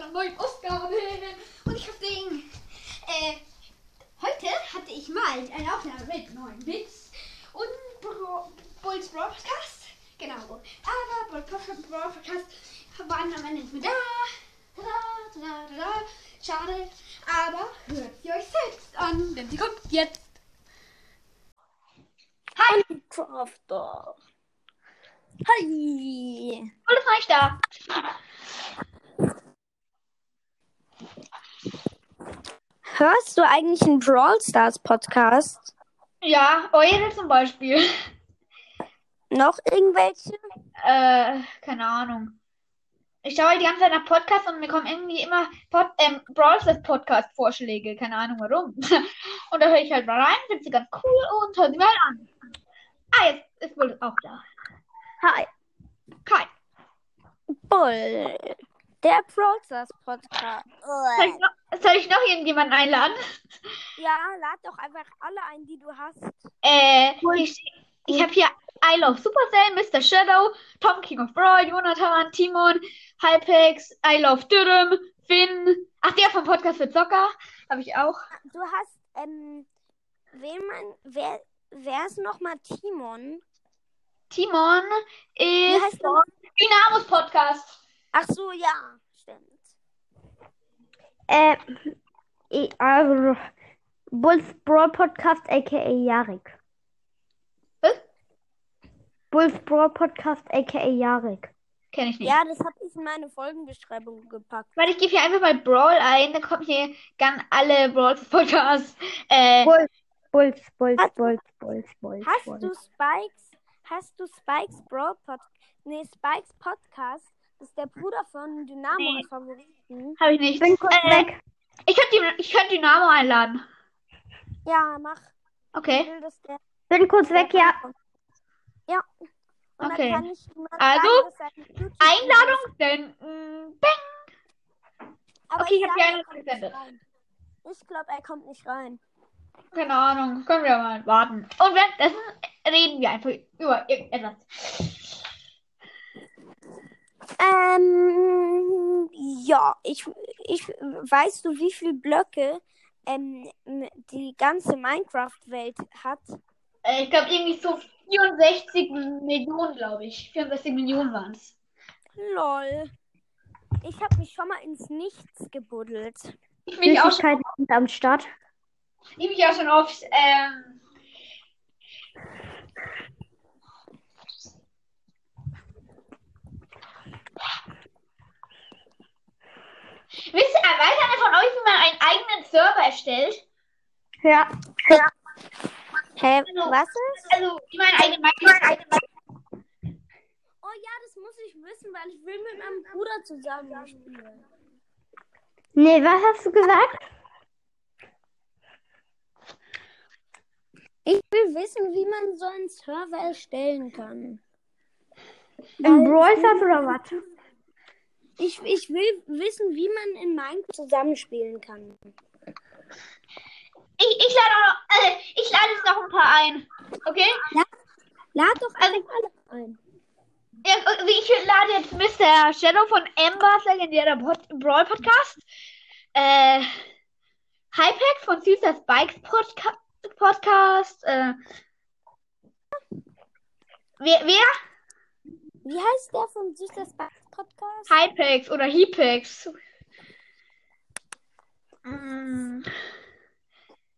einer neuen Ausgabe. Und ich hab den. Äh, heute hatte ich mal eine Aufnahme mit neuen Bits und Bro Bulls Broadcast. Genau. Aber Bulls Broadcast waren am Ende nicht mehr da. Tada, tada, tada. Schade. Aber hört sie euch selbst an, denn sie kommt jetzt. Hi, Crafter. Hi. Reich da. Hörst du eigentlich einen Brawl Stars Podcast? Ja, eure zum Beispiel. Noch irgendwelche? Äh, keine Ahnung. Ich schaue die ganze Zeit nach Podcasts und mir kommen irgendwie immer Pod ähm, Brawl Stars Podcast Vorschläge. Keine Ahnung warum. und da höre ich halt mal rein, finde sie ganz cool und höre sie mal an. Ah, jetzt ist wohl auch da. Hi. Hi. Bull. Der Stars Podcast. Soll ich, noch, soll ich noch irgendjemanden einladen? Ja, lad doch einfach alle ein, die du hast. Äh, ich, ich habe hier I Love Supercell, Mr. Shadow, Tom King of Brawl, Jonathan, Timon, Hypex, I Love Dürüm, Finn. Ach, der vom Podcast für Zocker habe ich auch. Du hast, ähm, wen man, wer, wer ist nochmal Timon? Timon ist Dynamos Podcast. Ach so, ja, stimmt. Äh, also Bulls Brawl Podcast, aka Jarek. Was? Bulls Brawl Podcast, aka Jarek. Kenn ich nicht. Ja, das habe ich in meine Folgenbeschreibung gepackt. Warte, ich gebe hier einfach mal Brawl ein, dann kommen hier ganz alle Brawl Podcasts. Äh, Bulls, Bulls, Bulls, Hast- Bulls, Bulls, Bulls. Hast Bulls. du Spikes, hast du Spikes Brawl Pod, nee, Spikes Podcast, ist der Bruder von Dynamo Nee. Favoriten. habe ich nicht. Ich bin kurz Äh, weg. ich könnte ich könnt Dynamo einladen. Ja, mach. Ich Okay. will, dass der, Bin kurz weg, ja. Ja. Und Okay. dann kann ich ihm Also, sagen, Einladung senden. Bang. Aber Okay, ich hab sag, die Einladung gesendet. Ich glaube, er kommt nicht rein. Keine Ahnung. Können wir mal warten. Und währenddessen reden wir einfach über irgendetwas. Ähm, ja, ich, ich, weißt du, wie viele Blöcke ähm, die ganze Minecraft-Welt hat? Äh, ich glaube irgendwie so 64 Millionen, glaube ich. 64 Millionen waren es. Lol. Ich habe mich schon mal ins Nichts gebuddelt. Ich mich auch schon, am Start. ich mich auch schon oft. Ähm, Wisst ihr, weiß einer von euch, wie man einen eigenen Server erstellt? Ja. Hä, Also- was ist? Also, wie man eine Minecraft Oh ja, das muss ich wissen, weil ich will mit meinem Bruder zusammen spielen. Nee, was hast du gesagt? Ich will wissen, wie man so einen Server erstellen kann. Im Brawl oder was? Ich, ich will wissen, wie man in Minecraft zusammenspielen kann. Ich, ich lade auch noch, äh, ich lade jetzt noch ein paar ein. Okay? Lad doch Also- alle ein. Ja, ich lade jetzt Mr. Shadow von Embers legendärer Brawl Podcast. Äh, Hypex von Süßer Spikes Podca Podcast. Äh, wer, wer? Wie heißt der von Süßer Spikes Podcast? Hypex oder Hypex. Mm.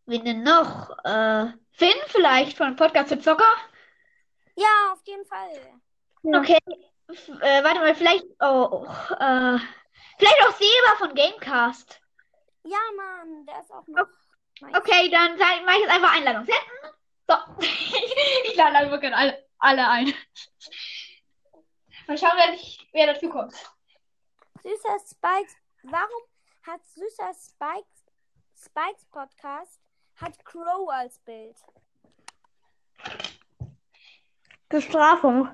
Wen denn noch? Äh, Finn vielleicht von Podcast für Zocker? Ja, auf jeden Fall. Ja. Okay. F äh, warte mal, vielleicht auch. Äh, vielleicht auch Seba von Gamecast. Ja, Mann, der ist auch noch. nice. Okay, dann sag- mach ich jetzt einfach Einladung senden. So. ich lade einfach alle, alle ein. Mal schauen, wer, nicht, wer dazu kommt. Süßer Spikes. Warum hat Süßer Spikes Spikes Podcast hat Crow als Bild? Bestrafung.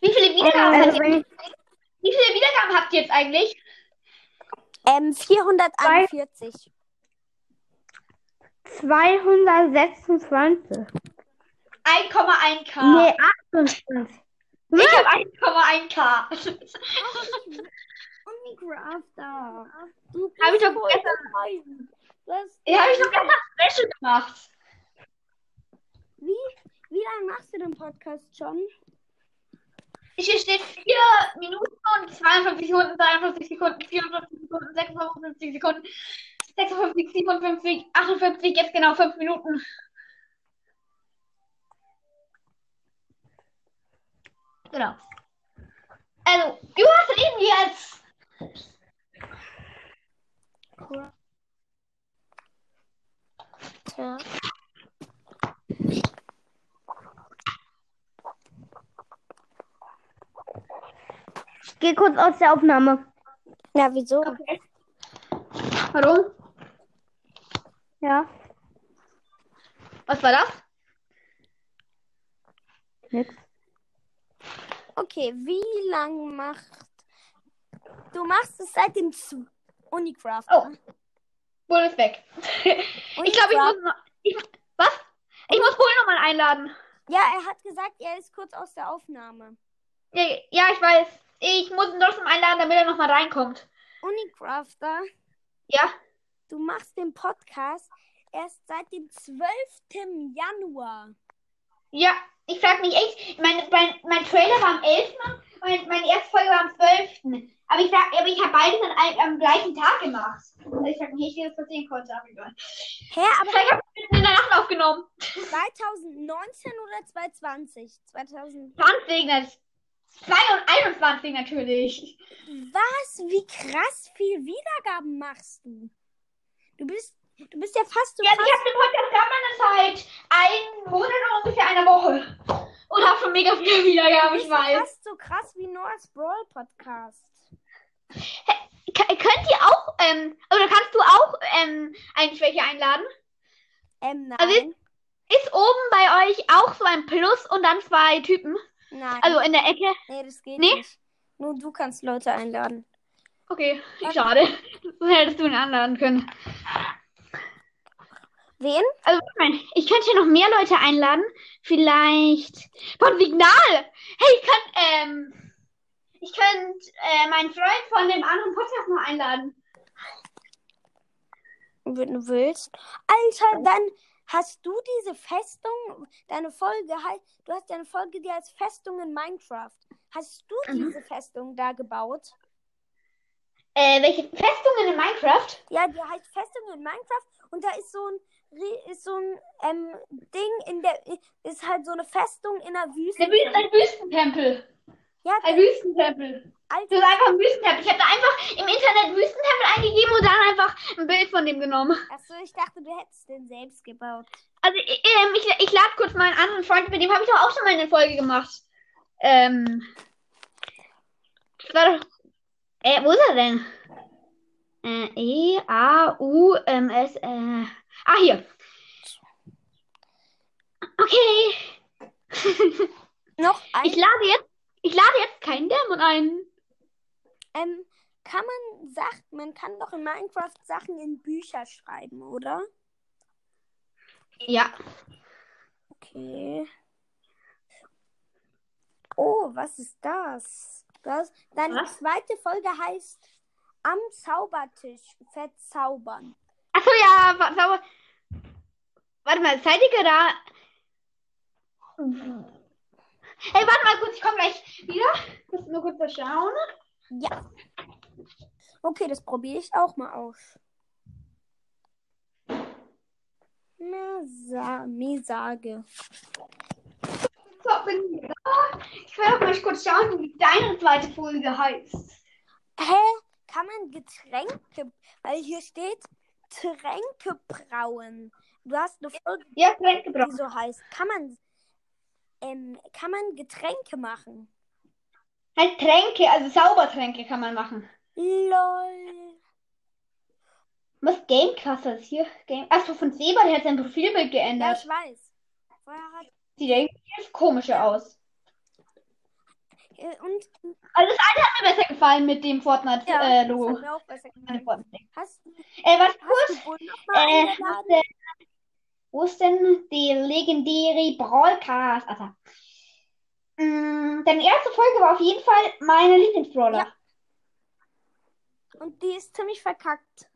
Wie viele Wiedergaben, habt Also, ihr, wenn ich, wie viele Wiedergaben habt ihr jetzt eigentlich? Ähm, 441. 226. 1,1k. Nee, 28. Ich habe 1,1k. Ich will Unicrafter. Du Hab ich doch gestern- hast- Ja, habe ich noch gestern Special gemacht. Wie, wie lange machst du den Podcast schon? Hier steht 4 Minuten und 52 Sekunden, 53 Sekunden, 54 Sekunden, 56 Sekunden, 56, 57, 58, jetzt genau 5 Minuten. Genau. Also, was reden wir jetzt? Tja. Ich gehe kurz aus der Aufnahme. Ja, wieso? Okay. Warum? Ja, Was war das? nix. Okay, wie lang macht. Du machst es seit dem Z Unicraft. Oh. Bull ist weg. Ich glaube, ich muss noch. Ich, was? Ich muss Bull nochmal einladen. Ja, er hat gesagt, er ist kurz aus der Aufnahme. Ja, ja, ich weiß. Ich muss ihn trotzdem einladen, damit er nochmal reinkommt. Unicrafter, Ja? du machst den Podcast erst seit dem 12. Januar. Ja, ich frage mich echt. Mein, mein, mein Trailer war am 11. Mein, meine erste Folge war am 12. Aber ich, sag- aber ich habe beides an, einem- am gleichen Tag gemacht. Also ich frage mich echt, wie das passieren konnte. Aber egal. Hä, aber Vielleicht habe ich mitten in der Nacht aufgenommen. 2019 oder 2020? 2000. 20, das 21 natürlich. Was? Wie krass viel Wiedergaben machst du? Du bist, du bist ja fast so Ja, ich krass. habe den Podcast gerade seit einem Monat oder ungefähr einer Woche. Und habe schon mega viele Du Wiedergaben, bist ich weiß. fast so krass wie Noah's Brawl Podcast. K könnt ihr auch, ähm, oder kannst du auch ähm, eigentlich welche einladen? Ähm, nein. Also Ist oben bei euch auch so ein Plus und dann zwei Typen? nein. Also in der Ecke? nee, das geht Nee? nicht. Nur du kannst Leute einladen. Okay, schade. So hättest du ihn einladen können. Wen? Also, ich könnte hier noch mehr Leute einladen. Vielleicht von Signal. Hey, ich könnte, ähm, ich könnte äh, meinen Freund von dem anderen Podcast noch einladen. Wenn du willst. Alter, dann hast du diese Festung, deine Folge, du hast deine Folge, die heißt Festung in Minecraft. Hast du Mhm. diese Festung da gebaut? Äh, welche Festungen in Minecraft? Ja, die heißt Festung in Minecraft und da ist so ein ist so ein ähm, Ding in der ist halt so eine Festung in der Wüste. Ein, Wü ein Wüstentempel. Ja, Ein Wüstentempel. Das Alter, ist einfach ein Wüstentempel. Ich habe da einfach im Internet Wüstentempel eingegeben und dann einfach ein Bild von dem genommen. achso, ich dachte, du hättest den selbst gebaut. Also, ich, ähm, ich, ich lade kurz meinen anderen Freund, mit dem habe ich doch auch schon mal eine Folge gemacht. Ähm. Das war doch. Äh, wo ist er denn? Äh, E, A, U, M, S, äh. Ah, hier. Okay. Noch ein Ich lade jetzt. Ich lade jetzt keinen Dämon ein. ähm, kann man sagt, man kann doch in Minecraft Sachen in Bücher schreiben, oder? Ja. Okay. Oh, was ist das? das deine Was? zweite Folge heißt Am Zaubertisch verzaubern. Achso, ja. Sauber. Warte mal, seid ihr gerade. Hey, warte mal kurz, ich komme gleich wieder. Muss nur kurz schauen. Ja. Okay, das probiere ich auch mal aus. Mesa Mesage. So, bin ich da. Ich will auch mal kurz schauen, wie deine zweite Folge heißt. Hä? Kann man Getränke, weil hier steht Tränke brauen. Du hast eine Folge, Ja, Tränke die brauchen. so heißt. Kann man, ähm, kann man Getränke machen? Halt Tränke, also Saubertränke kann man machen. Lol. Was Gamecastle ist hier? Game Achso, von Seba, der hat sein Profilbild Ja, geändert. ich weiß. Vorher hat, Sieht irgendwie komischer aus. Äh, und Also das eine hat mir besser gefallen mit dem Fortnite-Logo. das hat mir auch besser gefallen. Hast, äh, warte hast kurz. Äh, was denn, wo ist denn die legendäre Brawlcast? Also, mh, deine erste Folge war auf jeden Fall meine Lieblingsbrawler. Ja. Und die ist ziemlich verkackt.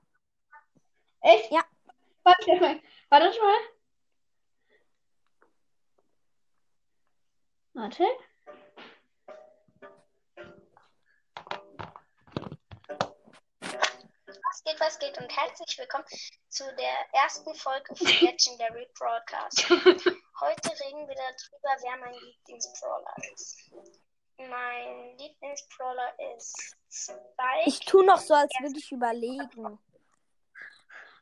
Echt? Ja. Warte mal. Warte mal. Warte. Was geht, was geht und herzlich willkommen zu der ersten Folge von Legendary Broadcast. Heute reden wir darüber, wer mein Lieblingsbrawler ist. Mein Lieblingsbrawler ist Spike. Ich tu noch so, als würde ich überlegen.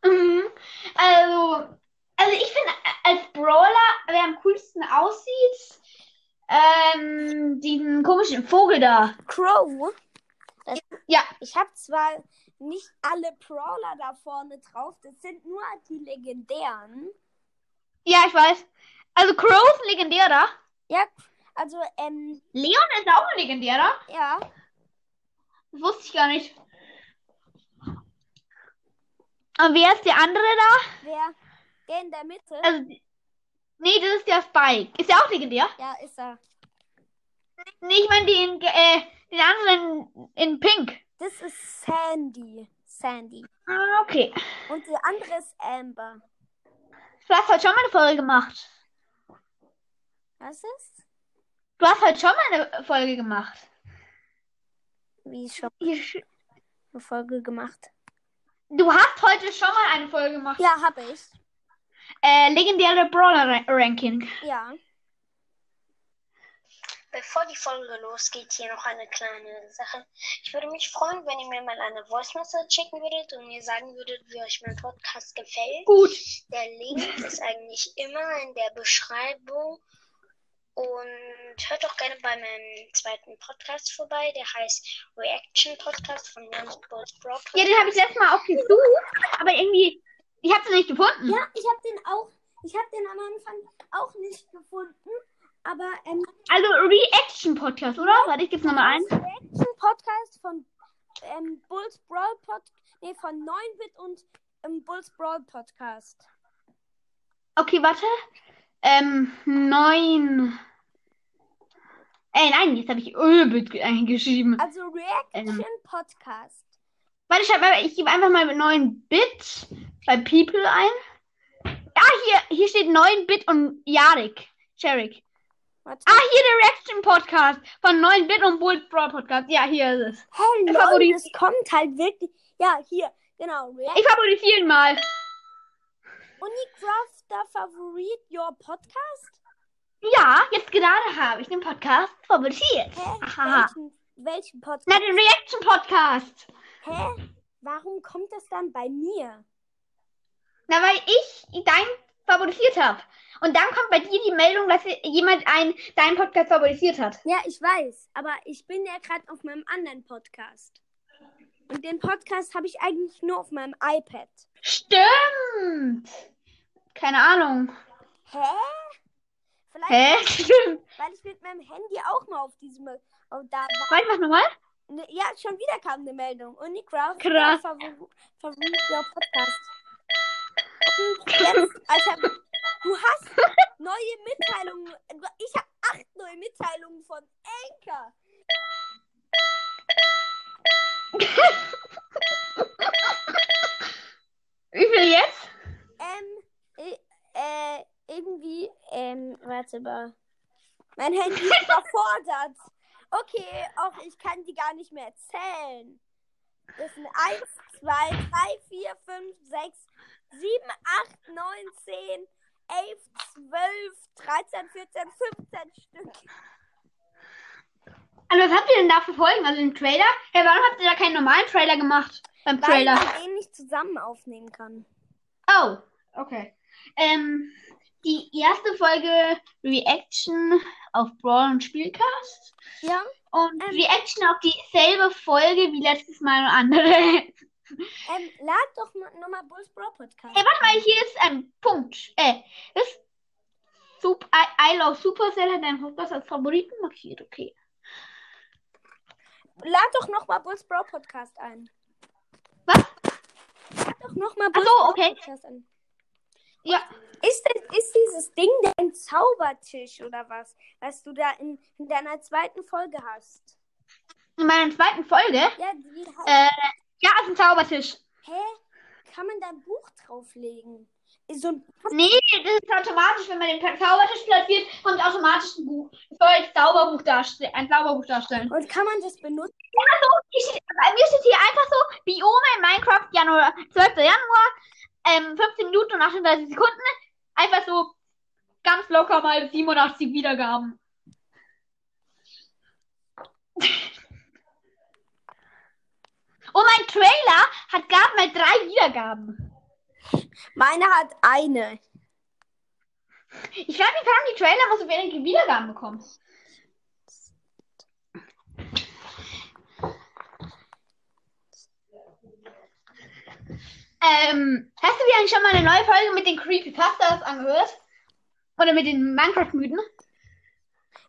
Mhm. Also, also ich finde, als Brawler, wer am coolsten aussieht, ähm, diesen komischen Vogel da. Crow? Das, Ja. Ich habe zwar nicht alle Brawler da vorne drauf, das sind nur die legendären. Ja, ich weiß. Also Crow ist ein legendärer. Ja, also, ähm, Leon ist auch ein legendärer. ja. Das wusste ich gar nicht. Und wer ist der andere da? Wer? Der in der Mitte? Also, nee, das ist der Spike. Ist der auch legendär? ja, ist er. Nee, ich meine den, äh, den anderen in Pink. Das ist Sandy. Sandy. Ah, okay. Und die andere ist Amber. Du hast heute schon mal eine Folge gemacht. Was ist? Du hast heute schon mal eine Folge gemacht. Wie schon eine Folge gemacht. Du hast heute schon mal eine Folge gemacht. Ja, habe ich. Äh, legendäre Brawler-Ranking. Ja. Bevor die Folge losgeht, hier noch eine kleine Sache. Ich würde mich freuen, wenn ihr mir mal eine Voice Message schicken würdet und mir sagen würdet, wie euch mein Podcast gefällt. Gut. Der Link ist eigentlich immer in der Beschreibung. Und hört doch gerne bei meinem zweiten Podcast vorbei. Der heißt Reaction Podcast von Jan Bolts Broad Ja, den habe ich letztes Mal auch gesucht, aber irgendwie, ich habe es nicht gefunden. Ja, ich habe den auch. Ich habe den am Anfang auch nicht gefunden. Aber ähm, Also Reaction-Podcast, oder? Warte, ich gebe nochmal ein. Reaction Podcast von ähm, Bulls Brawl Pod, nee, von 9-Bit und ähm, Bulls Brawl Podcast. Okay, warte. Ähm, neun. Äh, nein, jetzt habe ich Ölbit eingeschrieben. Also Reaction Ähm. Podcast. Warte, ich, hab, ich gebe einfach mal 9 Bit bei People ein. Ah, hier, hier steht 9 Bit und Jarik. Sharik. Warte. Ah, hier der Reaction Podcast von 9 Bit und Bullet Brawl Podcast. Ja, hier ist es. Lol, Favorit. es kommt halt wirklich. Ja, hier, genau. Reaction Ich favorisiere ihn mal. Unicrafter Favorit Your Podcast? Ja, jetzt gerade habe ich den Podcast favorisiert. Hä? Aha. Welchen, welchen Podcast? Na, den Reaction Podcast. Hä? Warum kommt das dann bei mir? Na, weil ich dein favorisiert habe. Und dann kommt bei dir die Meldung, dass jemand ein, deinen Podcast favorisiert hat. Ja, ich weiß, aber ich bin ja gerade auf meinem anderen Podcast. Und den Podcast habe ich eigentlich nur auf meinem iPad. Stimmt. Keine Ahnung. Hä? Vielleicht, Hä? Stimmt. weil ich mit meinem Handy auch mal auf diesem. Oh, da war, Warte, mach nochmal. ne, ja, schon wieder kam eine Meldung. Unicraft Krass. Favorit Favorit Your Podcast. Jetzt, Alter, du hast neue Mitteilungen. Ich habe acht neue Mitteilungen von Anchor. Wie viel jetzt? Ähm, äh, äh, irgendwie, ähm, warte mal. Mein Handy ist überfordert. Okay, auch ich kann die gar nicht mehr zählen. Das sind 1, 2, 3, 4, 5, 6, 7, 8, 9, 10, 11, 12, 13, 14, 15 Stück. Also, was habt ihr denn da für Folgen? Also, den Trailer? Ja, warum habt ihr da keinen normalen Trailer gemacht? Beim Weil Trailer. man den nicht zusammen aufnehmen kann. Oh, okay. Ähm, die erste Folge Reaction auf Brawl und Spielcast. Ja. Und Ähm. Reaction auf dieselbe Folge wie letztes Mal und andere. Ähm, lad doch nochmal Bulls Bro Podcast. Hey, warte mal, hier ist ein Punkt. Äh, das Sup I, I Love Supercell hat einen Podcast als Favoriten markiert. Okay. Lad doch nochmal Bulls Bro Podcast ein. Was? Lad doch nochmal Bulls so, Bro okay. Podcast ein. Ja. Ist, das, ist dieses Ding dein Zaubertisch oder was? Was du da in, in deiner zweiten Folge hast? In meiner zweiten Folge. Ja, die heißt. Äh, Ja, ist ein Zaubertisch. Hä? Kann man da ein Buch drauflegen? Ist so ein Nee, das ist automatisch, wenn man den Zaubertisch platziert, kommt automatisch ein Buch. Das soll als Zauberbuch darstellen, ein Zauberbuch darstellen. Und kann man das benutzen? Also, ich, bei mir steht hier einfach so, Biome in Minecraft, Januar, 12. Januar, ähm, 15 Minuten und 38 Sekunden. Einfach so ganz locker mal 87 Wiedergaben. Und mein Trailer hat gerade mal drei Wiedergaben. Meine hat eine. Ich weiß nicht, warum die Trailer immer so wenige Wiedergaben bekommen. Ähm, hast du dir eigentlich schon mal eine neue Folge mit den Creepypastas angehört? Oder mit den Minecraft-Mythen?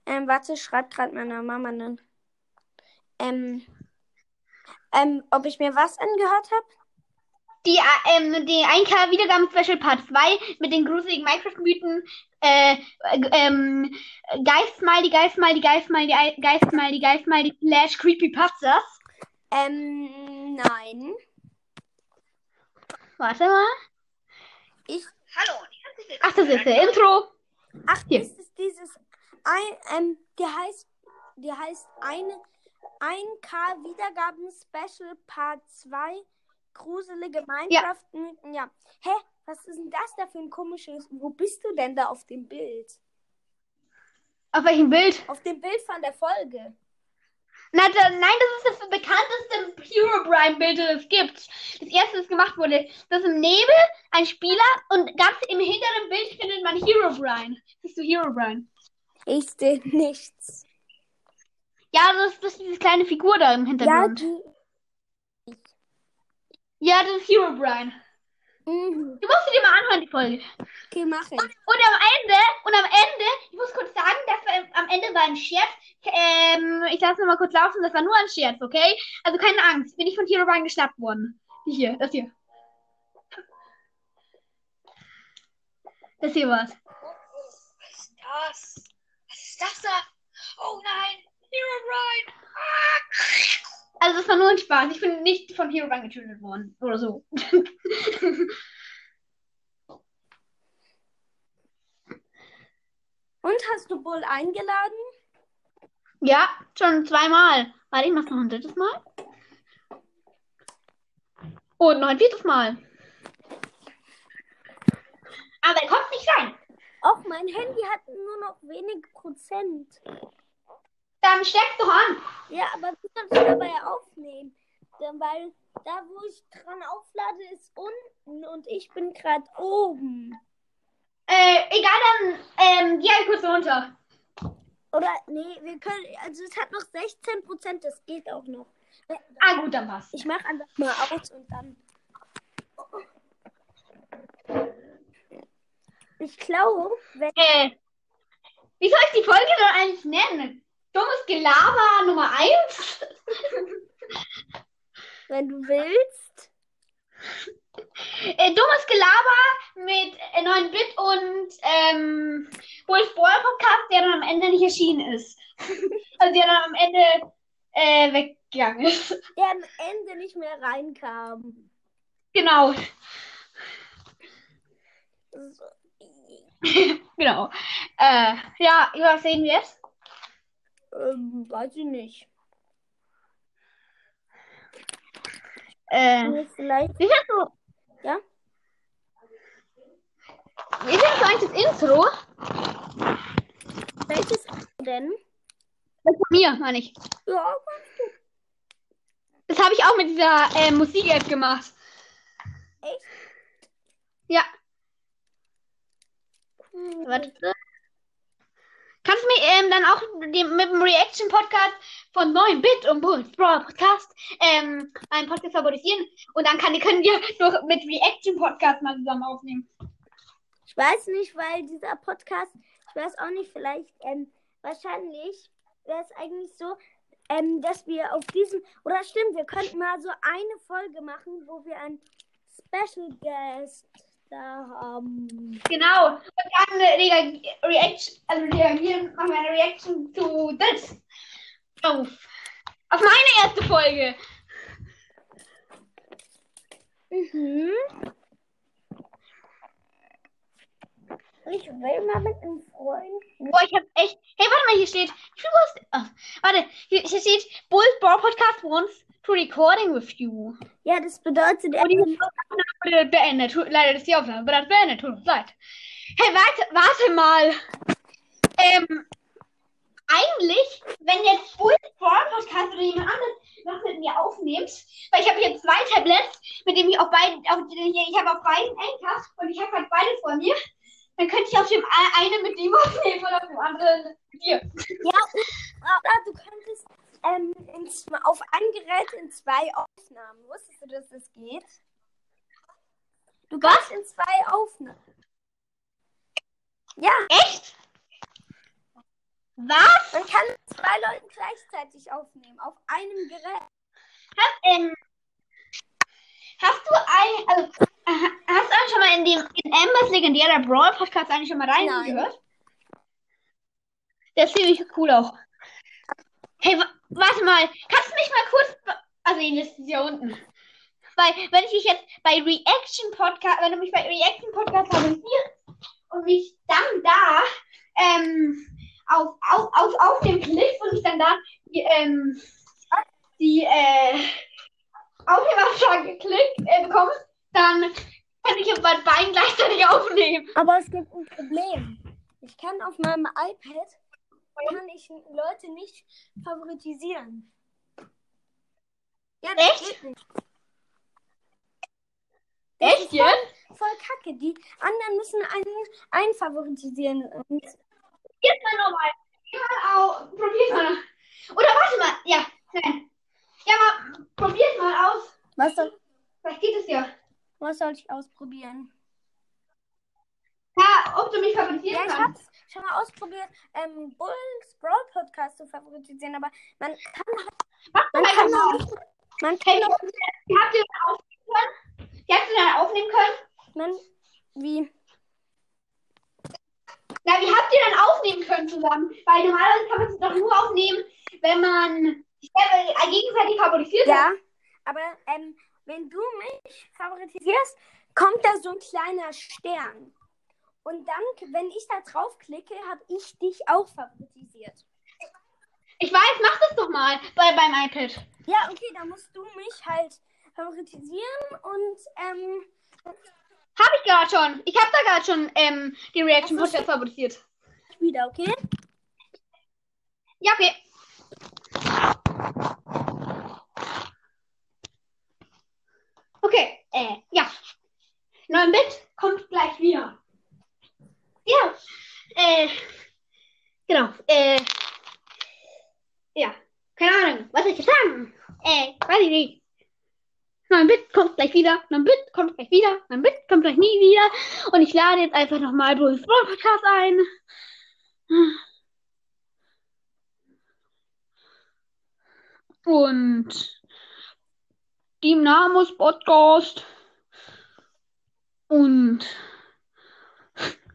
Ähm, warte, schreibt gerade meiner Mama dann. Ähm, ähm, ob ich mir was angehört habe? Die, äh, ähm, die 1K Wiedergaben Special Part 2 mit den gruseligen Minecraft-Mythen, äh, äh, ähm, Geist-Smiley, Geist-Smiley, Geist-Smiley, Geist-Smiley, Geist-Smiley, Slash Creepypastas. Ähm, nein. Warte mal. Ich, Hallo Ach, das ist der Intro. ach, Hier. ist es dieses, ein, ähm, der heißt, der heißt eine, 1K Wiedergaben Special Part 2 gruselige Minecraft-Mythen. Ja. Hä? Was ist denn das da für ein komisches? Wo bist du denn da auf dem Bild? Auf welchem Bild? Auf dem Bild von der Folge. Na, da, nein, das ist das bekannteste Herobrine-Bild, das es gibt. Das erste, das gemacht wurde. Das ist im Nebel ein Spieler und ganz im hinteren Bild findet man Herobrine. Siehst du Herobrine? Ich sehe nichts. Ja, das, ist- das ist diese kleine Figur da im Ja, Hintergrund. die. Ja, das ist Herobrine. Mhm. Du musst sie dir mal anhören, die Folge. Okay, mache ich. Und am Ende, und am Ende, ich muss kurz sagen, das war, am Ende war ein Scherz. Ähm, ich lasse mal kurz laufen, das war nur ein Scherz, okay? Also keine Angst, bin ich von Herobrine geschnappt worden. Die hier, das hier. Das hier war's. Was ist das? Was ist das da? Oh nein! Herobrine! Ah! Also das war nur ein Spaß. Ich bin nicht von Herobrine getötet worden. Oder so. Und hast du Bull eingeladen? ja, schon zweimal. Warte, ich mach's noch ein drittes Mal. Und noch ein viertes Mal. Aber er kommt nicht rein. Och, mein Handy hat nur noch wenige Prozent. Dann steck's doch an. Ja, aber du kannst dabei aufnehmen. Denn Weil da, wo ich dran auflade, ist unten und ich bin gerade oben. Äh, egal, dann ähm, geh halt kurz runter. Oder, nee, wir können, also es hat noch 16 Prozent, das geht auch noch. Ah, gut, dann passt. Ich mache einfach mal aus und dann. Ich glaube, wenn. Äh, wie soll ich die Folge denn eigentlich nennen? Dummes Gelaber Nummer 1? Wenn du willst. äh, dummes Gelaber mit äh, 9-Bit und ähm, Wolf Boyer Podcast, der dann am Ende nicht erschienen ist. also der dann am Ende äh, weggegangen ist. Der am Ende nicht mehr reinkam. genau, So. genau. Äh, ja, was sehen wir jetzt? Ähm, weiß ich nicht. Äh, Nee, Vielleicht. wie findest du, Ja? wie findest du eigentlich das Intro? Welches denn? Das von mir, meine ich. Ja, Das habe ich auch mit dieser äh, Musik-App gemacht. echt? Ja, warte. Kannst du mir ähm, dann auch dem, mit dem Reaction-Podcast von 9-Bit und Bulls Brawl Podcast ähm, einen Podcast favorisieren und dann kann, können wir durch, mit Reaction-Podcast mal zusammen aufnehmen. Ich weiß nicht, weil dieser Podcast, ich weiß auch nicht, vielleicht, ähm, wahrscheinlich wäre es eigentlich so, ähm, dass wir auf diesem, oder stimmt, wir könnten mal so eine Folge machen, wo wir einen Special Guest da haben. Genau. Und dann Reag Reaction, also reagieren, machen wir eine Reaction zu das. Auf, auf meine erste Folge. Mhm. Ich will mal mit einem Freund. Boah, ich hab echt. Hey, warte mal, hier steht. Figures- Ah, warte, hier, hier steht Bull Brawl Podcast wants to recording with you. Ja, das bedeutet, er die Aufnahme wurde beendet. Leider ist die Aufnahme bereits beendet. Tut uns leid. Hey, warte, warte mal. Ähm, eigentlich, wenn jetzt Bull Brawl Podcast oder jemand anderes was mit mir aufnimmt, weil ich habe hier zwei Tablets, mit denen ich auf beiden, auf, ich habe auf beiden Anker und ich habe halt beide vor mir. Dann könnte ich auf dem einen mit dem aufnehmen und auf dem anderen mit dir. Ja, oder du könntest ähm, in, zw- auf ein Gerät in zwei Aufnahmen. Wusstest du, dass das geht? Du kannst in zwei Aufnahmen. Ja, Echt? Was? man kann zwei Leute gleichzeitig aufnehmen. Auf einem Gerät. Hast, ähm, hast du ein, also, äh, hast du eigentlich schon mal in dem, in Ambers legendärer Brawl Podcast eigentlich schon mal reingehört? Der ist ziemlich cool auch. Hey, wa warte mal, kannst du mich mal kurz, also, Liste ist hier unten. Weil, wenn ich mich jetzt bei Reaction Podcast, wenn du mich bei Reaction Podcast abonnierst und mich dann da, ähm, auf, auf, auf, auf dem Klick und ich dann da, die, ähm, die, äh, Aufnahmeanfrage geklickt äh, bekomme, dann kann ich auf beiden Beinen gleichzeitig aufnehmen. Aber es gibt ein Problem. Ich kann auf meinem iPad kann ich Leute nicht favoritisieren. Ja, Echt? Echt jetzt? Voll kacke. Die anderen müssen einen, einen favoritisieren. Jetzt mal nochmal. Mal auf. Probier's mal. Oder warte mal. Ja, nein. Ja, mal, probier's mal aus. was soll, Vielleicht geht es ja. was soll ich ausprobieren? Ja, ob du mich favorisieren Ja, kannst. Schon mal ausprobiert, ähm, Bulls Brawl Podcast zu favorisieren, aber man kann halt, Mach man doch kann mal. auch, man Hey, kann wie habt ihr dann aufnehmen können? Wie habt ihr dann aufnehmen können? man, wie, Na, wie habt ihr dann aufnehmen können zusammen? Weil normalerweise kann man es doch nur aufnehmen, wenn man sich selber gegenseitig favorisiert ja, aber, ähm, wenn du mich favorisierst, kommt da so ein kleiner Stern. Und dann, wenn ich da draufklicke, habe ich dich auch favorisiert. Ich weiß, mach das doch mal bei, beim iPad. Ja, okay, dann musst du mich halt favorisieren und, ähm, Hab ich gerade schon. Ich hab da gerade schon ähm, die Reaction Podcast favorisiert. wieder, okay? Ja, okay. Okay, äh, ja. 9-Bit kommt gleich wieder. Ja, äh, genau, äh, ja, keine Ahnung, was soll ich jetzt sagen? Äh, weiß ich nicht. 9-Bit kommt gleich wieder, 9-Bit kommt gleich wieder, 9-Bit kommt gleich nie wieder. Und ich lade jetzt einfach nochmal Bruce Brawl Podcast ein. Und Dynamos Podcast. Und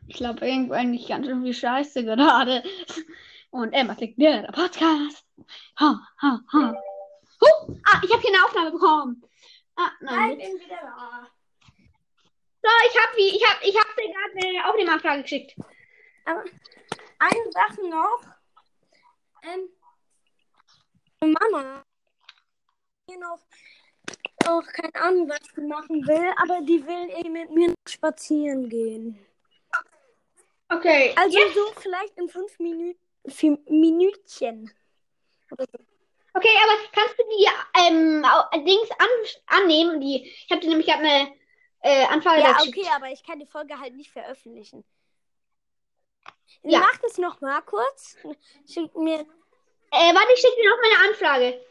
ich glaube irgendwann nicht ganz schön viel Scheiße gerade. Und Emma klickt der Podcast. Ha, ha, ha. Huh, ah, ich habe hier eine Aufnahme bekommen. Ah, nein. bin wieder da. So, ich habe wie, ich habe, ich habe dir gerade eine Aufnahmeanfrage geschickt. Aber eine Sache noch. Ähm, Mama. Hier noch, auch keine Ahnung, was sie machen will, aber die will eh mit mir spazieren gehen. Okay. Also so vielleicht in fünf. Vier Minütchen. Oder so. Okay, aber kannst du die ähm, Dings an, annehmen? Die, ich habe dir nämlich gerade eine äh, Anfrage Ja, da geschickt. okay, aber ich kann die Folge halt nicht veröffentlichen. Ja. Mach das noch mal kurz. Schick mir. Äh, warte, ich schicke dir noch meine Anfrage.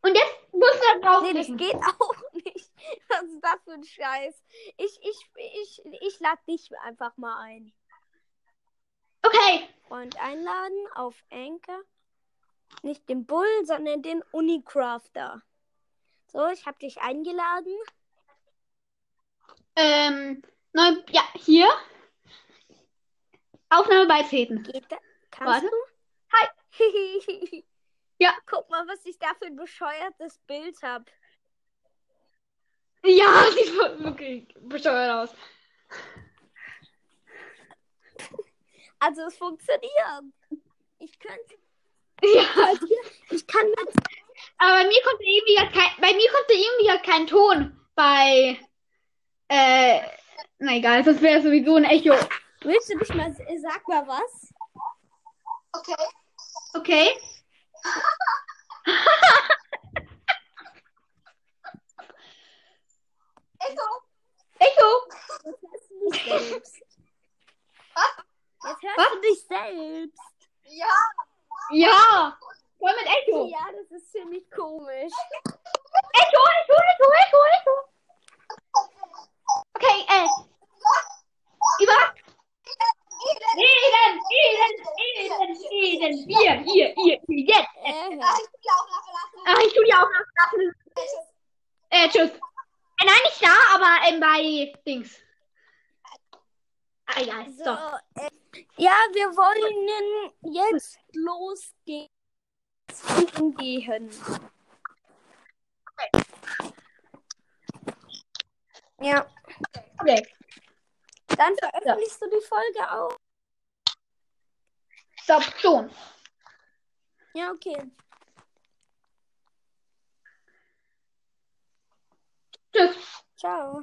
Und jetzt musst du da Nee, das geht auch nicht. Was ist das für ein Scheiß? Ich, ich, ich, ich lade dich einfach mal ein. Okay. Freund einladen auf Anchor. Nicht den Bull, sondern den Unicrafter. So, ich habe dich eingeladen. Ähm, neu, ja, hier. Aufnahme beitreten. Geht da? Kannst Warte. du? Hi. Hi. Ja. Guck mal, was ich da für ein bescheuertes Bild habe. Ja, sieht wirklich bescheuert aus. Also es funktioniert. Ich könnte. Ja. Ich kann mit. Aber bei mir kommt irgendwie gar kein, bei mir kommt irgendwie gar kein Ton bei, äh, na egal, das wäre sowieso ein Echo. Willst du dich mal. Sag mal was? Okay. Okay? Echo. Echo? Jetzt hörst du dich selbst. Jetzt hörst Was? du dich selbst. Ja. Ja. Voll mit Echo. Ja, das ist ziemlich komisch. Echo, Echo, Echo, Echo, Echo. Okay, äh. Über. Eden, Eden, Eden, Eden. Hier, hier, hier, hier, jetzt. Äh, Ah, ich will auch nachverlassen. Ach, ich tu die auch noch. Äh, tschüss. Äh, nein, nicht da, bei Dings. Ah, egal. so, äh, ja, wir wollen jetzt losgehen. Gehen. Ja, Okay. dann veröffentlichst du die Folge auch. Stopp, schon. Ja, okay. Tschüss. Ciao.